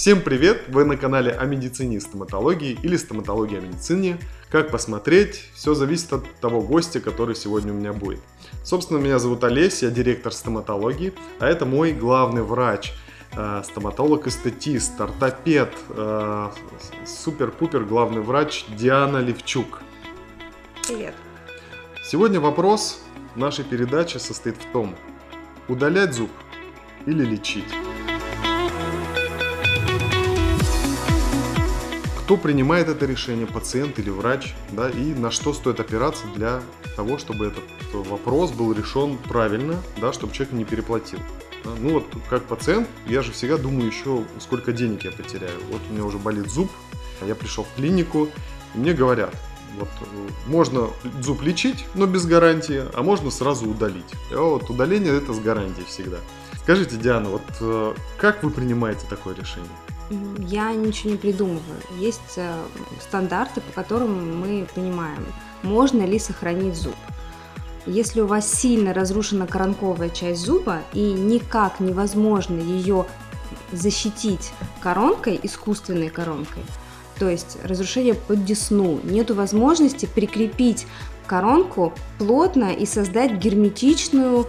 Всем привет! Вы на канале о медицине и стоматологии или стоматологии о медицине. Как посмотреть, все зависит от того гостя, который сегодня у меня будет. Собственно, меня зовут Олесь, я директор стоматологии, а это мой главный врач, э, стоматолог-эстетист, ортопед, э, супер-пупер главный врач Диана Левчук. Привет. Сегодня вопрос нашей передачи состоит в том, удалять зуб или лечить. Кто принимает это решение, пациент или врач, да, и на что стоит опираться для того, чтобы этот вопрос был решен правильно, да, чтобы человек не переплатил. Да. Ну вот, как пациент, я же всегда думаю еще, сколько денег я потеряю. Вот у меня уже болит зуб, я пришел в клинику, и мне говорят, вот можно зуб лечить, но без гарантии, а можно сразу удалить. И вот удаление это с гарантией всегда. Скажите, Диана, вот э, как вы принимаете такое решение? Я ничего не придумываю. Есть э, стандарты, по которым мы понимаем, можно ли сохранить зуб. Если у вас сильно разрушена коронковая часть зуба и никак невозможно ее защитить коронкой, искусственной коронкой, то есть разрушение под десну, нет возможности прикрепить коронку плотно и создать герметичную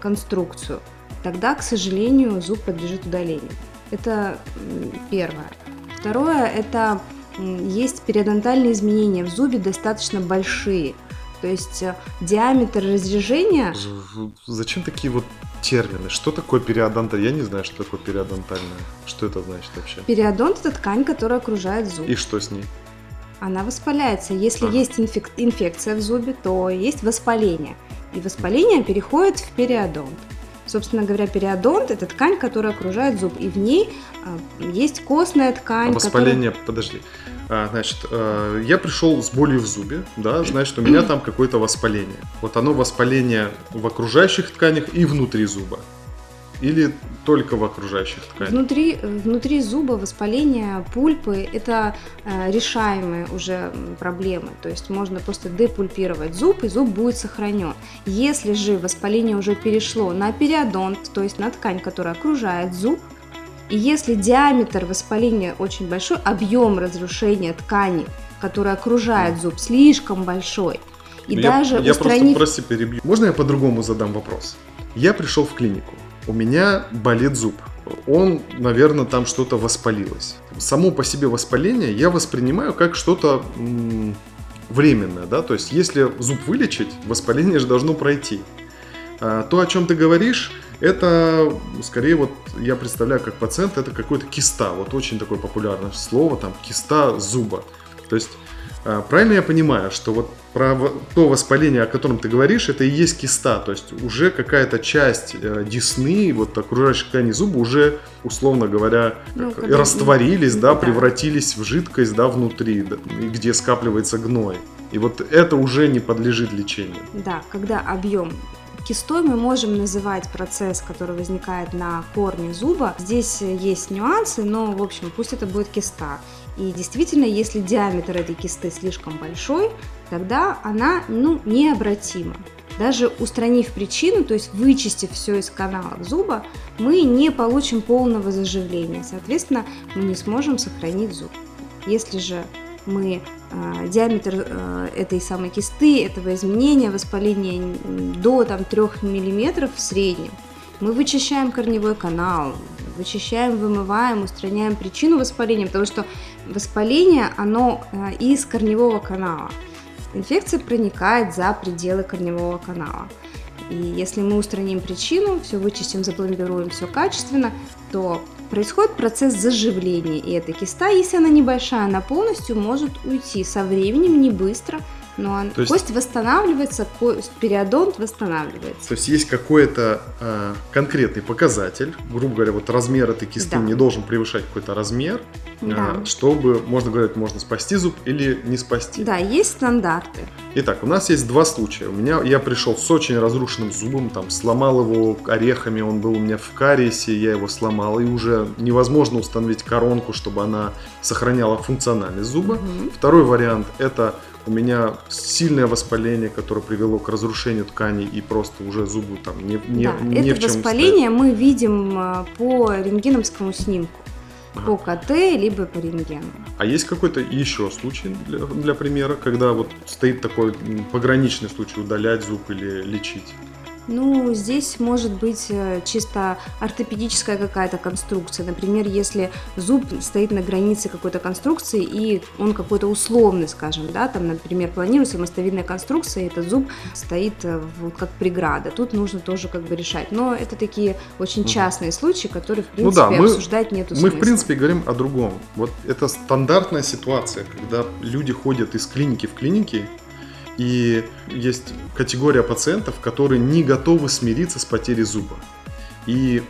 конструкцию, тогда, к сожалению, зуб подлежит удалению. Это первое. Второе, это есть периодонтальные изменения в зубе достаточно большие. То есть э, диаметр разрежения... Зачем такие вот термины? Что такое периодонтальная? Я не знаю, что такое периодонтальная. Что это значит вообще? Периодонт – это ткань, которая окружает зуб. И что с ней? Она воспаляется. Если ага. есть инфек... инфекция в зубе, то есть воспаление. И воспаление переходит в периодонт. Собственно говоря, периодонт – это ткань, которая окружает зуб, и в ней а, есть костная ткань. А воспаление, которая... подожди. А, значит, э, я пришел с болью в зубе, да, значит, у меня там какое-то воспаление. Вот оно воспаление в окружающих тканях и внутри зуба или только в окружающих тканях? Внутри, внутри зуба воспаление пульпы – это э, решаемые уже проблемы. То есть можно просто депульпировать зуб, и зуб будет сохранен. Если же воспаление уже перешло на периодонт, то есть на ткань, которая окружает зуб, и если диаметр воспаления очень большой, объем разрушения ткани, которая окружает зуб, слишком большой, и я, даже я устранив... просто, прости, перебью. Можно я по-другому задам вопрос? Я пришел в клинику, у меня болит зуб. Он, наверное, там что-то воспалилось. Само по себе воспаление я воспринимаю как что-то временное, да, то есть если зуб вылечить, воспаление же должно пройти. А, то, о чем ты говоришь, это скорее вот я представляю как пациент, это какой-то киста, вот очень такое популярное слово, там киста зуба. То есть правильно я понимаю, что вот про то воспаление, о котором ты говоришь, это и есть киста, то есть уже какая-то часть э, десны, вот окружающих тканей зуба уже, условно говоря, ну, когда... растворились, да, да, превратились в жидкость, да, внутри, да, где скапливается гной. И вот это уже не подлежит лечению. Да, когда объем Кистой мы можем называть процесс, который возникает на корне зуба. Здесь есть нюансы, но, в общем, пусть это будет киста. И действительно, если диаметр этой кисты слишком большой, тогда она ну, необратима. Даже устранив причину, то есть вычистив все из канала зуба, мы не получим полного заживления. Соответственно, мы не сможем сохранить зуб. Если же мы э, диаметр э, этой самой кисты, этого изменения, воспаления до там, 3 мм в среднем, мы вычищаем корневой канал, вычищаем, вымываем, устраняем причину воспаления, потому что воспаление, оно э, из корневого канала. Инфекция проникает за пределы корневого канала. И если мы устраним причину, все вычистим, запломбируем, все качественно, то происходит процесс заживления. И эта киста, если она небольшая, она полностью может уйти со временем, не быстро, но то кость есть, восстанавливается, кость, периодонт восстанавливается. То есть есть какой-то э, конкретный показатель, грубо говоря, вот размер этой кисты да. не должен превышать какой-то размер, э, да. э, чтобы, можно говорить, можно спасти зуб или не спасти. Да, есть стандарты. Итак, у нас есть два случая. У меня я пришел с очень разрушенным зубом, там сломал его орехами, он был у меня в кариесе, я его сломал, и уже невозможно установить коронку, чтобы она сохраняла функциональность зуба. Угу. Второй вариант это у меня сильное воспаление, которое привело к разрушению тканей и просто уже зубы там не, не, да, не это в чем воспаление ставить. мы видим а, по рентгеновскому снимку. Ага. по КТ, либо по рентгену. А есть какой-то еще случай для, для примера, когда вот стоит такой пограничный случай удалять зуб или лечить? Ну, здесь может быть э, чисто ортопедическая какая-то конструкция. Например, если зуб стоит на границе какой-то конструкции, и он какой-то условный, скажем, да, там, например, планируется мостовидная конструкция, и этот зуб стоит э, в- как преграда. Тут нужно тоже как бы решать. Но это такие очень частные случаи, которые, в Ну принципе, да, мы- обсуждать нету Мы, смысла. в принципе, говорим о другом. Вот это стандартная ситуация, когда люди ходят из клиники в клиники, и есть категория пациентов, которые не готовы смириться с потерей зуба. И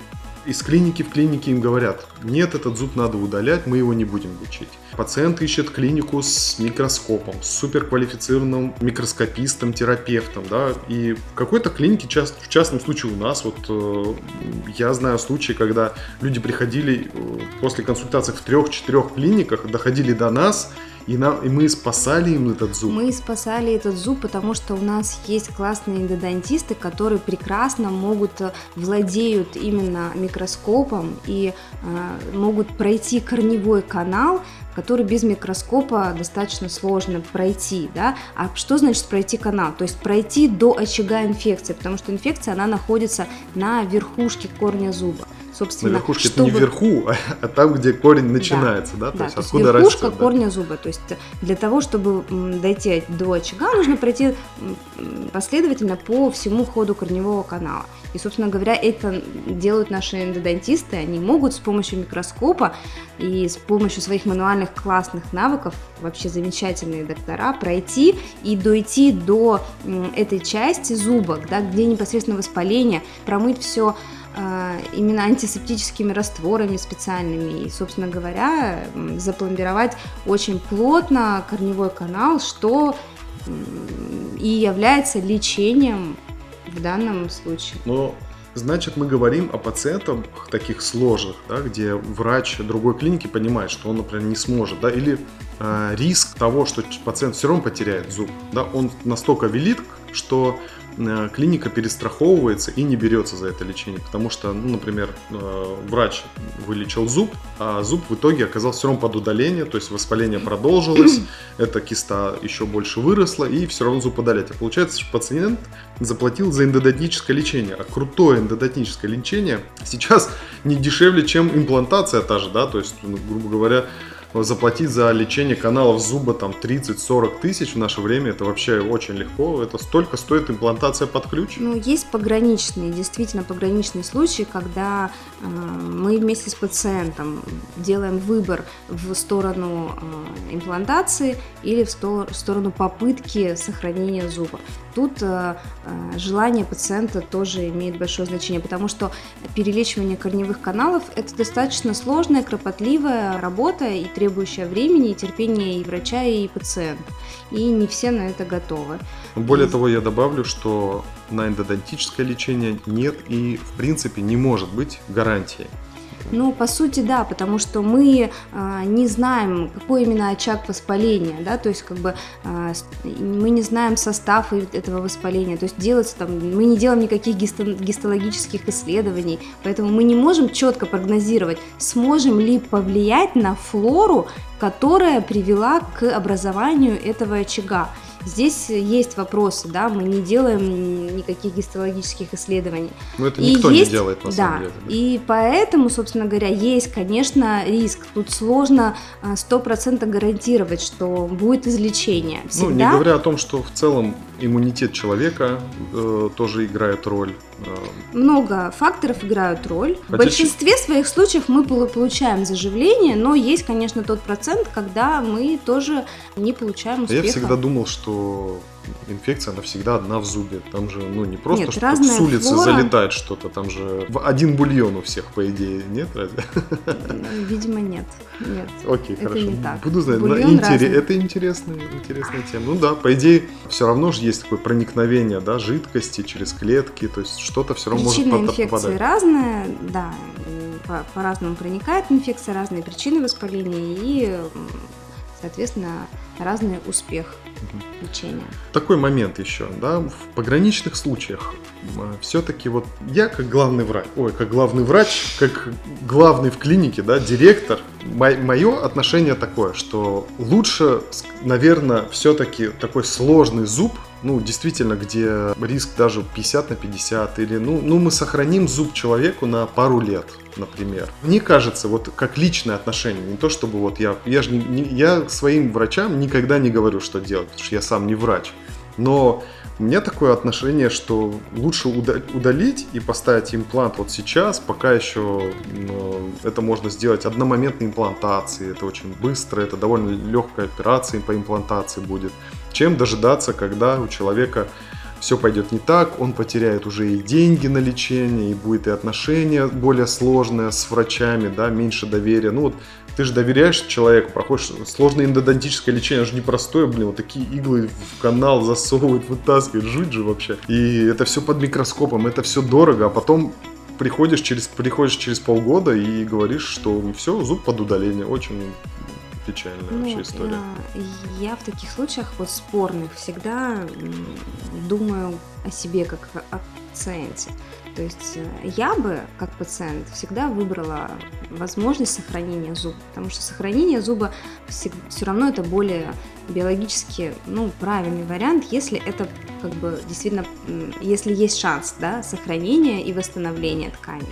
из клиники в клинике им говорят, нет, этот зуб надо удалять, мы его не будем лечить. Пациент ищет клинику с микроскопом, с суперквалифицированным микроскопистом, терапевтом, да, и в какой-то клинике, част- в частном случае у нас, вот э, я знаю случаи, когда люди приходили э, после консультаций в трех-четырех клиниках, доходили до нас, и, нам, и мы спасали им этот зуб. Мы спасали этот зуб, потому что у нас есть классные эндодонтисты, которые прекрасно могут, э, владеют именно микроскопом и э, могут пройти корневой канал, который без микроскопа достаточно сложно пройти, да. А что значит пройти канал? То есть пройти до очага инфекции, потому что инфекция, она находится на верхушке корня зуба. На Собственно, верхушке это не чтобы- вверху, а, а там, где корень начинается, да? То да, есть то есть откуда верхушка растет. да. корня зуба. То есть для того, чтобы дойти до очага, нужно пройти последовательно по всему ходу корневого канала. И, собственно говоря, это делают наши эндодонтисты. Они могут с помощью микроскопа и с помощью своих мануальных классных навыков, вообще замечательные доктора, пройти и дойти до этой части зуба, да, где непосредственно воспаление, промыть все именно антисептическими растворами специальными и, собственно говоря, запломбировать очень плотно корневой канал, что и является лечением в данном случае. Но значит, мы говорим о пациентах таких сложных, да, где врач другой клиники понимает, что он, например, не сможет, да, или э, риск того, что пациент все равно потеряет зуб, да, он настолько велик, что клиника перестраховывается и не берется за это лечение, потому что, ну, например, э, врач вылечил зуб, а зуб в итоге оказался все равно под удаление, то есть воспаление продолжилось, эта киста еще больше выросла, и все равно зуб удалять. А получается, что пациент заплатил за эндодонтическое лечение, а крутое эндодонтическое лечение сейчас не дешевле, чем имплантация та же, да, то есть, ну, грубо говоря, заплатить за лечение каналов зуба там 30-40 тысяч в наше время, это вообще очень легко, это столько стоит имплантация под ключ. Ну, есть пограничные, действительно пограничные случаи, когда э, мы вместе с пациентом делаем выбор в сторону э, имплантации или в, сто- в сторону попытки сохранения зуба. Тут э, э, желание пациента тоже имеет большое значение, потому что перелечивание корневых каналов – это достаточно сложная, кропотливая работа и требующая времени и терпения и врача, и пациента. И не все на это готовы. Более И- того, я добавлю, что на эндодонтическое лечение нет и, в принципе, не может быть гарантии. Ну, по сути, да, потому что мы а, не знаем, какой именно очаг воспаления, да, то есть как бы с- мы не знаем состав этого воспаления, то есть делается там, мы не делаем никаких гисто- гистологических исследований, поэтому мы не можем четко прогнозировать, сможем ли повлиять на флору, которая привела к образованию этого очага. Здесь есть вопросы, да, мы не делаем никаких гистологических исследований. Но это И никто есть- не делает на да, самом деле. и поэтому, собственно говоря, есть, конечно, риск. Тут сложно а, сто процентов гарантировать, что будет излечение. Всегда Ну, не говоря о том, что в целом иммунитет человека э, тоже играет роль. Много факторов играют роль. В Хотя большинстве своих случаев мы полу- получаем заживление, но есть, конечно, тот процент, когда мы тоже не получаем а успеха. я всегда думал, что инфекция навсегда одна в зубе. Там же, ну, не просто, Нет, что с улицы флора. залетает что-то, там же один бульон у всех, по идее, нет разве? Видимо, нет. Нет. Окей, Это хорошо. не так. Буду знать. Бульон интере- разный. Это интересная, интересная тема. Ну да, по идее, все равно же есть такое проникновение, да, жидкости через клетки, то есть что-то все равно Причина может инфекции попадать. разная, да, м, по- по-разному проникает инфекция, разные причины воспаления и, соответственно, разный успех лечения. Такой момент еще, да, в пограничных случаях все-таки вот я как главный врач, ой, как главный врач, как главный в клинике, да, директор, мое отношение такое, что лучше, наверное, все-таки такой сложный зуб, ну, действительно, где риск даже 50 на 50, или, ну, ну, мы сохраним зуб человеку на пару лет, например. Мне кажется, вот как личное отношение, не то чтобы вот я, я же не, не, я своим врачам никогда не говорю, что делать, потому что я сам не врач, но у меня такое отношение, что лучше удалить и поставить имплант вот сейчас, пока еще ну, это можно сделать одномоментной имплантации, это очень быстро, это довольно легкая операция по имплантации будет, чем дожидаться, когда у человека все пойдет не так, он потеряет уже и деньги на лечение, и будет и отношения более сложные с врачами, да, меньше доверия. Ну вот ты же доверяешь человеку, проходишь сложное эндодонтическое лечение, оно же непростое, блин, вот такие иглы в канал засовывают, вытаскивают, жуть же вообще. И это все под микроскопом, это все дорого, а потом приходишь через, приходишь через полгода и говоришь, что все, зуб под удаление, очень печальная ну, вообще история. Я, я в таких случаях вот спорных всегда думаю о себе как о пациенте. То есть э, я бы, как пациент, всегда выбрала возможность сохранения зуба, потому что сохранение зуба все, равно это более биологически ну, правильный вариант, если это как бы действительно, если есть шанс да, сохранения и восстановления ткани.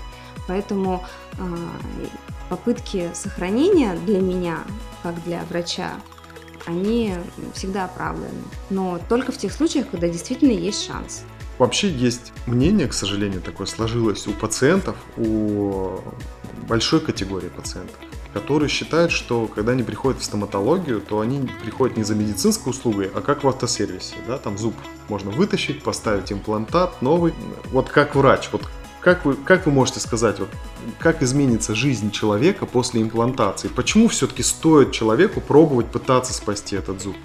Поэтому э, попытки сохранения для меня, как для врача, они всегда оправданы. Но только в тех случаях, когда действительно есть шанс. Вообще есть мнение, к сожалению, такое сложилось у пациентов, у большой категории пациентов, которые считают, что когда они приходят в стоматологию, то они приходят не за медицинской услугой, а как в автосервисе. Да? Там зуб можно вытащить, поставить имплантат новый. Вот как врач, вот как вы, как вы можете сказать, вот, как изменится жизнь человека после имплантации? Почему все-таки стоит человеку пробовать пытаться спасти этот зуб?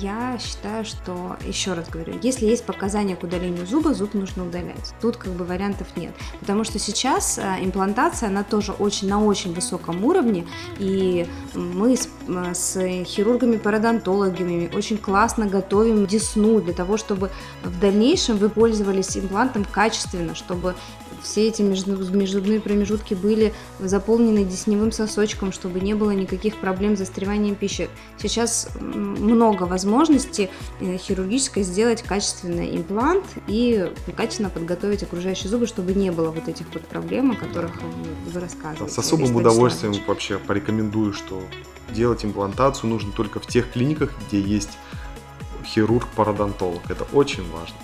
Я считаю, что, еще раз говорю, если есть показания к удалению зуба, зуб нужно удалять. Тут как бы вариантов нет. Потому что сейчас э, имплантация, она тоже очень, на очень высоком уровне, и мы э, с хирургами-пародонтологами очень классно готовим десну для того, чтобы в дальнейшем вы пользовались имплантом качественно, чтобы все эти межзубные промежутки были заполнены десневым сосочком, чтобы не было никаких проблем с застреванием пищи. Сейчас много возможностей э, хирургической сделать качественный имплант и качественно подготовить окружающие зубы, чтобы не было вот этих вот проблем, о которых вы рассказываете. С особым удовольствием вообще порекомендую, что делать имплантацию нужно только в тех клиниках, где есть хирург-пародонтолог. Это очень важно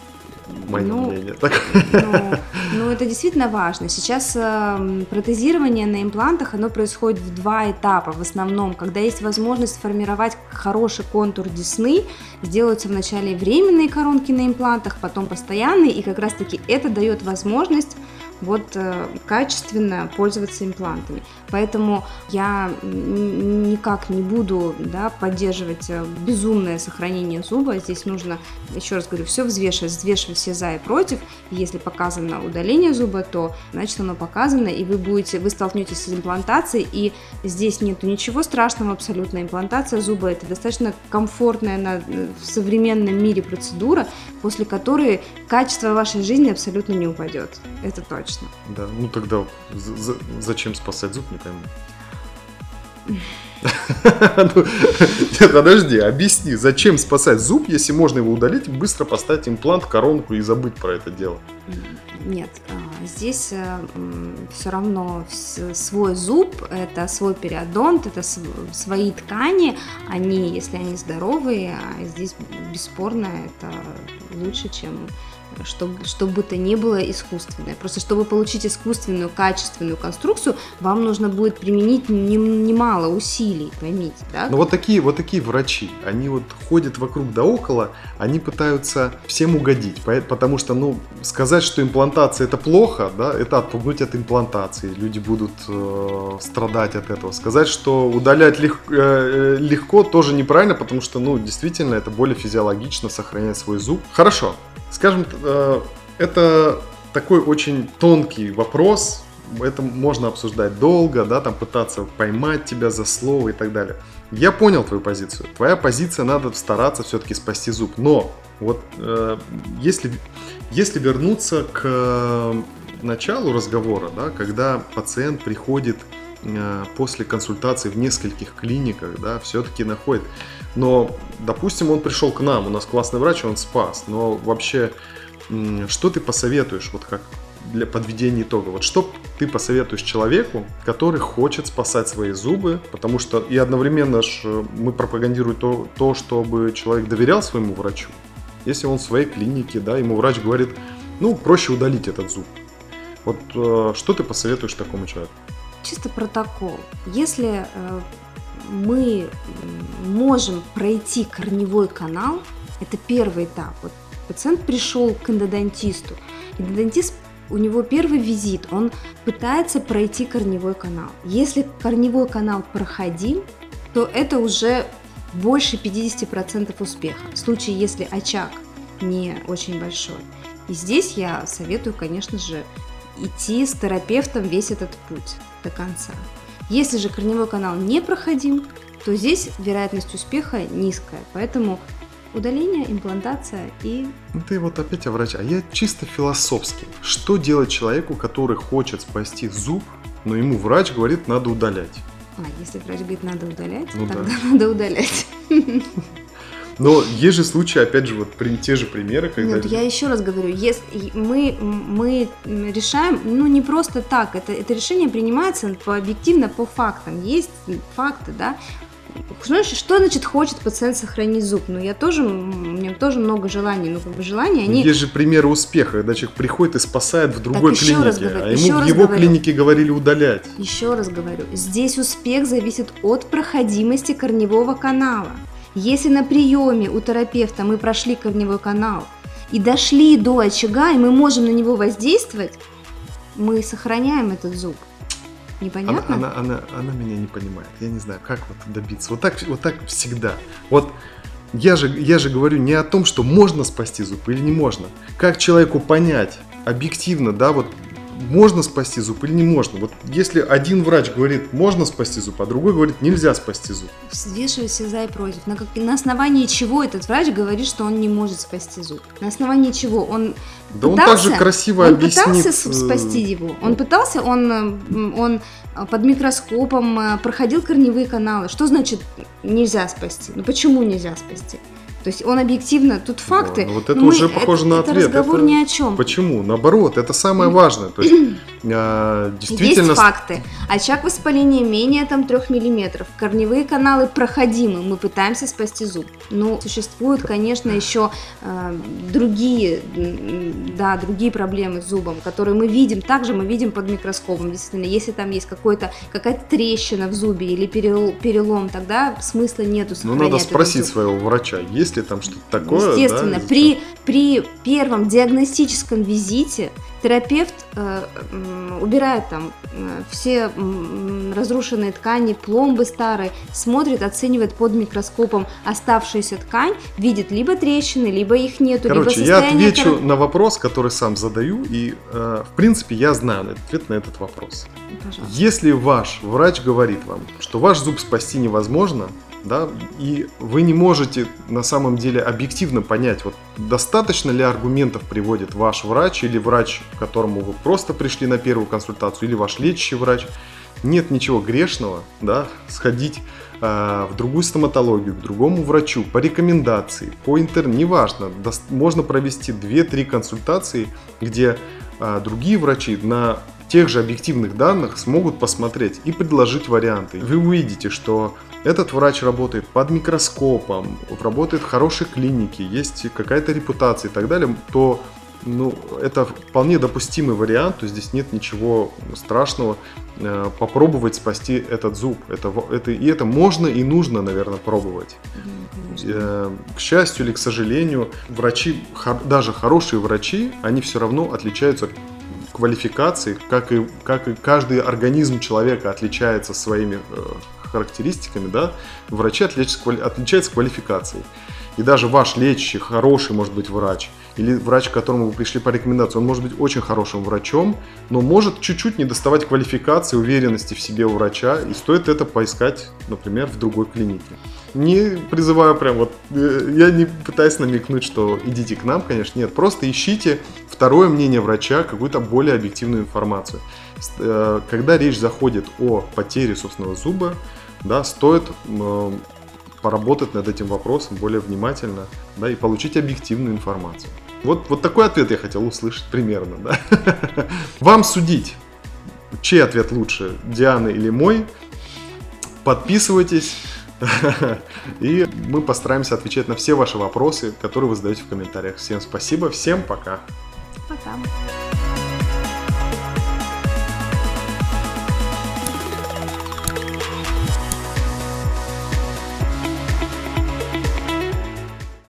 мое ну, мнение. Так. Ну, ну, это действительно важно. Сейчас э, протезирование на имплантах, оно происходит в два этапа в основном. Когда есть возможность сформировать хороший контур десны, сделаются вначале временные коронки на имплантах, потом постоянные, и как раз-таки это дает возможность вот э, качественно пользоваться имплантами. Поэтому я никак не буду да, поддерживать э, безумное сохранение зуба. Здесь нужно, еще раз говорю, все взвешивать, взвешивать все за и против. Если показано удаление зуба, то значит оно показано, и вы будете, вы столкнетесь с имплантацией, и здесь нету ничего страшного абсолютно. Имплантация зуба это достаточно комфортная на, э, в современном мире процедура, после которой качество вашей жизни абсолютно не упадет. Это точно точно. Да, ну тогда зачем спасать зуб, не пойму. Подожди, объясни, зачем спасать зуб, если можно его удалить, быстро поставить имплант, коронку и забыть про это дело? Нет, а, здесь э, все равно свой зуб, это свой периодонт, это свои ткани, они, если они здоровые, а здесь бесспорно это лучше, чем чтобы, чтобы бы то ни было искусственное. Просто чтобы получить искусственную, качественную конструкцию, вам нужно будет применить немало усилий, поймите, да? Ну вот такие, вот такие врачи, они вот ходят вокруг да около, они пытаются всем угодить, потому что, ну, сказать, что имплантация это плохо, да, это отпугнуть от имплантации, люди будут э, страдать от этого. Сказать, что удалять лег, э, э, легко, тоже неправильно, потому что, ну, действительно, это более физиологично сохранять свой зуб. Хорошо, скажем, э, это такой очень тонкий вопрос, это можно обсуждать долго, да, там пытаться поймать тебя за слово и так далее. Я понял твою позицию. Твоя позиция надо стараться все-таки спасти зуб. Но вот э, если, если вернуться к началу разговора, да, когда пациент приходит э, после консультации в нескольких клиниках, да, все-таки находит. Но, допустим, он пришел к нам, у нас классный врач, он спас. Но вообще, что ты посоветуешь, вот как для подведения итога. Вот что ты посоветуешь человеку, который хочет спасать свои зубы, потому что и одновременно ж э, мы пропагандируем то, то, чтобы человек доверял своему врачу. Если он в своей клинике, да, ему врач говорит, ну, проще удалить этот зуб. Вот э, что ты посоветуешь такому человеку? Чисто протокол. Если э, мы можем пройти корневой канал, это первый этап. Вот пациент пришел к эндодонтисту, эндодонтист у него первый визит, он пытается пройти корневой канал. Если корневой канал проходим, то это уже больше 50% успеха. В случае, если очаг не очень большой. И здесь я советую, конечно же, идти с терапевтом весь этот путь до конца. Если же корневой канал не проходим, то здесь вероятность успеха низкая. Поэтому Удаление, имплантация и... Ну ты вот опять о враче, а я чисто философски. Что делать человеку, который хочет спасти зуб, но ему врач говорит, надо удалять? А, если врач говорит, надо удалять, ну, тогда да. надо удалять. Но есть же случаи, опять же, вот те же примеры, когда... Нет, я еще раз говорю, если мы, мы решаем, ну, не просто так, это, это решение принимается по, объективно по фактам. Есть факты, да, знаешь, что значит хочет пациент сохранить зуб? Ну, я тоже, у меня тоже много желаний, но как бы желания, они... Есть же примеры успеха, когда человек приходит и спасает в другой так, клинике, раз говорю, а ему в его говорю, клинике говорили удалять. Еще раз говорю, здесь успех зависит от проходимости корневого канала. Если на приеме у терапевта мы прошли корневой канал и дошли до очага, и мы можем на него воздействовать, мы сохраняем этот зуб. Непонятно? Она, она, она, она меня не понимает. Я не знаю, как вот добиться. Вот так, вот так всегда. Вот я же, я же говорю не о том, что можно спасти зуб или не можно. Как человеку понять объективно, да, вот можно спасти зуб или не можно. Вот если один врач говорит, можно спасти зуб, а другой говорит, нельзя спасти зуб. Взвешивайся за и против. На, как, на основании чего этот врач говорит, что он не может спасти зуб? На основании чего? Он да пытался, он также красиво он объяснит... пытался э, спасти его. Он пытался, он, э, он под микроскопом э, проходил корневые каналы. Что значит нельзя спасти? Ну почему нельзя спасти? То есть он объективно, тут факты. Ну, вот это мы, уже похоже это, на ответ. Это разговор это, ни о чем. Почему? Наоборот, это самое важное. То есть э, действительно... Есть факты. Очаг воспаления менее там 3 миллиметров. Корневые каналы проходимы. Мы пытаемся спасти зуб. Но существуют, конечно, еще э, другие, да, другие проблемы с зубом, которые мы видим. Также мы видим под микроскопом. Действительно, если там есть какой-то, какая-то трещина в зубе или перелом, тогда смысла нету Ну, надо спросить своего врача, есть есть ли там что-то такое? Естественно, да? при, при первом диагностическом визите терапевт э, убирает там э, все разрушенные ткани, пломбы старые, смотрит, оценивает под микроскопом оставшуюся ткань, видит либо трещины, либо их нету, Короче, либо я отвечу кор... на вопрос, который сам задаю, и э, в принципе я знаю ответ на этот вопрос. Пожалуйста. Если ваш врач говорит вам, что ваш зуб спасти невозможно, да, и вы не можете на самом деле объективно понять, вот достаточно ли аргументов приводит ваш врач или врач, к которому вы просто пришли на первую консультацию, или ваш лечащий врач. Нет ничего грешного, да, сходить э, в другую стоматологию, к другому врачу по рекомендации, по интернету, неважно, до, можно провести 2-3 консультации, где э, другие врачи на тех же объективных данных смогут посмотреть и предложить варианты. Вы увидите, что этот врач работает под микроскопом, работает в хорошей клинике, есть какая-то репутация и так далее, то ну, это вполне допустимый вариант, то здесь нет ничего страшного э, попробовать спасти этот зуб. Это, это, и это можно и нужно, наверное, пробовать. Э, к счастью или к сожалению, врачи, даже хорошие врачи, они все равно отличаются квалификацией, как и, как и каждый организм человека отличается своими э, характеристиками, да, врачи отличаются, квалификацией. И даже ваш лечащий, хороший, может быть, врач, или врач, к которому вы пришли по рекомендации, он может быть очень хорошим врачом, но может чуть-чуть не доставать квалификации, уверенности в себе у врача, и стоит это поискать, например, в другой клинике. Не призываю прям вот, э, я не пытаюсь намекнуть, что идите к нам, конечно, нет, просто ищите второе мнение врача, какую-то более объективную информацию. Э, когда речь заходит о потере собственного зуба, да, стоит поработать над этим вопросом более внимательно да, и получить объективную информацию. Вот, вот такой ответ я хотел услышать примерно. Да? Вам судить, чей ответ лучше, Дианы или мой. Подписывайтесь, и мы постараемся отвечать на все ваши вопросы, которые вы задаете в комментариях. Всем спасибо, всем пока. Пока.